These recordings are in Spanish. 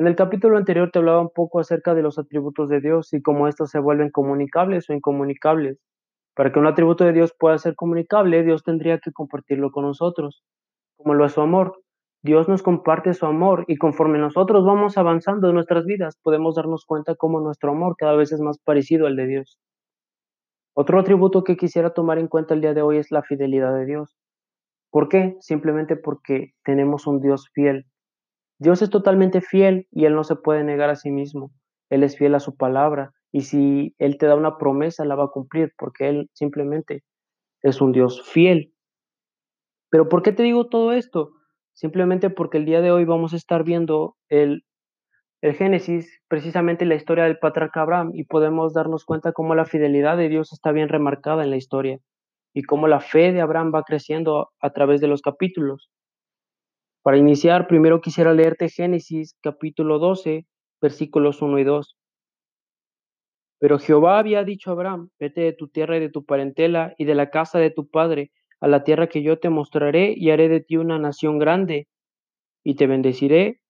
En el capítulo anterior te hablaba un poco acerca de los atributos de Dios y cómo estos se vuelven comunicables o incomunicables. Para que un atributo de Dios pueda ser comunicable, Dios tendría que compartirlo con nosotros, como lo es su amor. Dios nos comparte su amor y conforme nosotros vamos avanzando en nuestras vidas, podemos darnos cuenta cómo nuestro amor cada vez es más parecido al de Dios. Otro atributo que quisiera tomar en cuenta el día de hoy es la fidelidad de Dios. ¿Por qué? Simplemente porque tenemos un Dios fiel. Dios es totalmente fiel y Él no se puede negar a sí mismo. Él es fiel a su palabra y si Él te da una promesa, la va a cumplir porque Él simplemente es un Dios fiel. Pero ¿por qué te digo todo esto? Simplemente porque el día de hoy vamos a estar viendo el, el Génesis, precisamente la historia del patriarca Abraham, y podemos darnos cuenta cómo la fidelidad de Dios está bien remarcada en la historia y cómo la fe de Abraham va creciendo a través de los capítulos. Para iniciar, primero quisiera leerte Génesis capítulo 12, versículos 1 y 2. Pero Jehová había dicho a Abraham, vete de tu tierra y de tu parentela y de la casa de tu padre a la tierra que yo te mostraré y haré de ti una nación grande y te bendeciré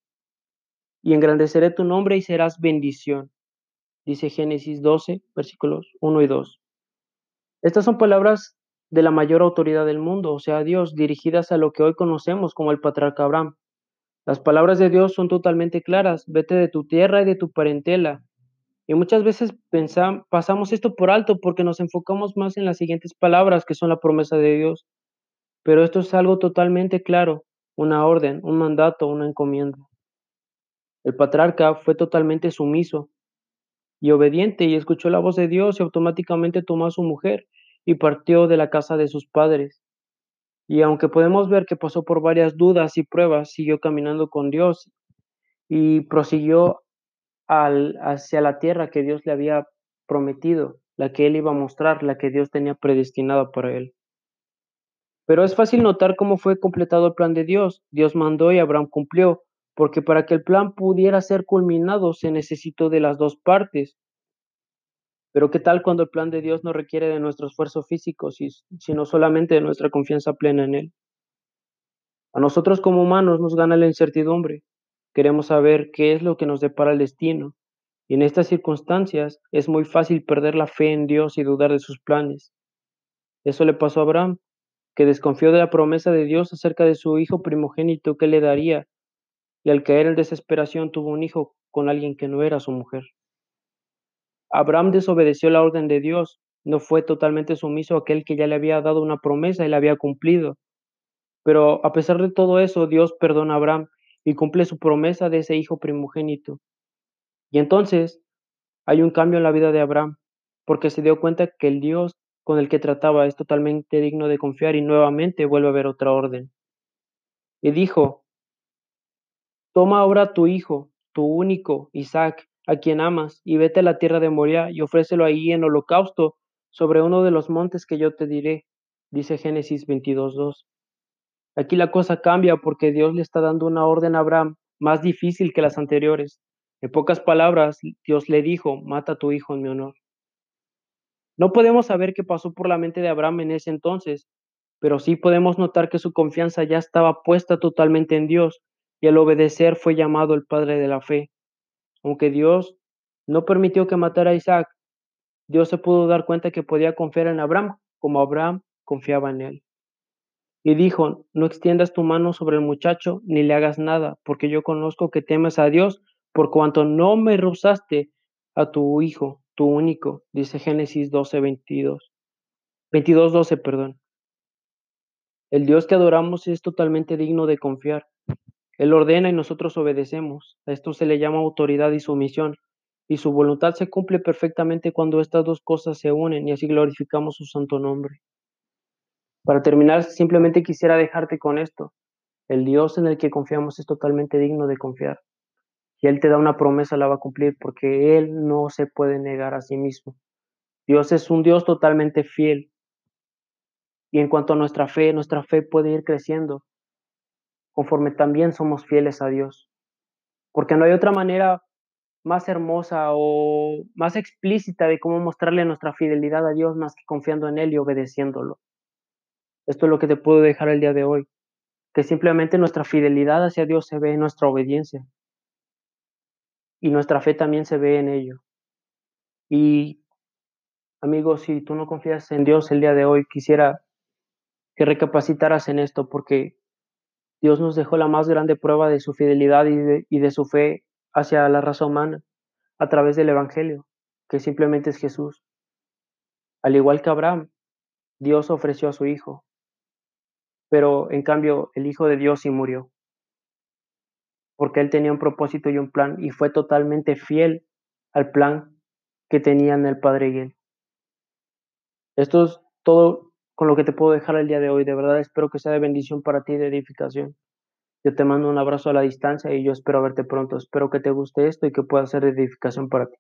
y engrandeceré tu nombre y serás bendición. Dice Génesis 12, versículos 1 y 2. Estas son palabras de la mayor autoridad del mundo, o sea, Dios, dirigidas a lo que hoy conocemos como el patriarca Abraham. Las palabras de Dios son totalmente claras, vete de tu tierra y de tu parentela. Y muchas veces pasamos esto por alto porque nos enfocamos más en las siguientes palabras que son la promesa de Dios. Pero esto es algo totalmente claro, una orden, un mandato, una encomienda. El patriarca fue totalmente sumiso y obediente y escuchó la voz de Dios y automáticamente tomó a su mujer y partió de la casa de sus padres. Y aunque podemos ver que pasó por varias dudas y pruebas, siguió caminando con Dios y prosiguió hacia la tierra que Dios le había prometido, la que él iba a mostrar, la que Dios tenía predestinada para él. Pero es fácil notar cómo fue completado el plan de Dios. Dios mandó y Abraham cumplió, porque para que el plan pudiera ser culminado se necesitó de las dos partes. Pero ¿qué tal cuando el plan de Dios no requiere de nuestro esfuerzo físico, sino solamente de nuestra confianza plena en Él? A nosotros como humanos nos gana la incertidumbre. Queremos saber qué es lo que nos depara el destino. Y en estas circunstancias es muy fácil perder la fe en Dios y dudar de sus planes. Eso le pasó a Abraham, que desconfió de la promesa de Dios acerca de su hijo primogénito que le daría, y al caer en desesperación tuvo un hijo con alguien que no era su mujer. Abraham desobedeció la orden de Dios, no fue totalmente sumiso a aquel que ya le había dado una promesa y la había cumplido. Pero a pesar de todo eso, Dios perdona a Abraham y cumple su promesa de ese hijo primogénito. Y entonces hay un cambio en la vida de Abraham, porque se dio cuenta que el Dios con el que trataba es totalmente digno de confiar y nuevamente vuelve a haber otra orden. Y dijo, toma ahora tu hijo, tu único, Isaac, a quien amas, y vete a la tierra de Moria y ofrécelo ahí en holocausto sobre uno de los montes que yo te diré, dice Génesis 22.2. Aquí la cosa cambia porque Dios le está dando una orden a Abraham más difícil que las anteriores. En pocas palabras, Dios le dijo, mata a tu hijo en mi honor. No podemos saber qué pasó por la mente de Abraham en ese entonces, pero sí podemos notar que su confianza ya estaba puesta totalmente en Dios y al obedecer fue llamado el padre de la fe. Aunque Dios no permitió que matara a Isaac, Dios se pudo dar cuenta que podía confiar en Abraham como Abraham confiaba en él. Y dijo, no extiendas tu mano sobre el muchacho ni le hagas nada, porque yo conozco que temes a Dios por cuanto no me rehusaste a tu hijo, tu único, dice Génesis 12, 22. 22, 12, perdón. El Dios que adoramos es totalmente digno de confiar. Él ordena y nosotros obedecemos. A esto se le llama autoridad y sumisión. Y su voluntad se cumple perfectamente cuando estas dos cosas se unen y así glorificamos su santo nombre. Para terminar, simplemente quisiera dejarte con esto. El Dios en el que confiamos es totalmente digno de confiar. Si Él te da una promesa, la va a cumplir porque Él no se puede negar a sí mismo. Dios es un Dios totalmente fiel. Y en cuanto a nuestra fe, nuestra fe puede ir creciendo conforme también somos fieles a Dios. Porque no hay otra manera más hermosa o más explícita de cómo mostrarle nuestra fidelidad a Dios más que confiando en Él y obedeciéndolo. Esto es lo que te puedo dejar el día de hoy, que simplemente nuestra fidelidad hacia Dios se ve en nuestra obediencia. y nuestra fe también se ve en ello. Y, amigos, si tú no confías en Dios el día de hoy, quisiera que recapacitaras en esto, porque Dios nos dejó la más grande prueba de su fidelidad y de, su fe hacia la raza humana a través del Evangelio, que simplemente es Jesús. Al igual que Abraham, Dios ofreció a su Hijo, pero en cambio el Hijo de Dios sí murió, porque Él tenía un propósito y un plan y fue totalmente fiel al plan que tenían el Padre y Él. Esto es todo con lo que te puedo dejar el día de hoy. De verdad espero que sea de bendición para ti, de edificación. Yo te mando un abrazo a la distancia y yo espero verte pronto. Espero que te guste esto y que pueda ser de edificación para ti.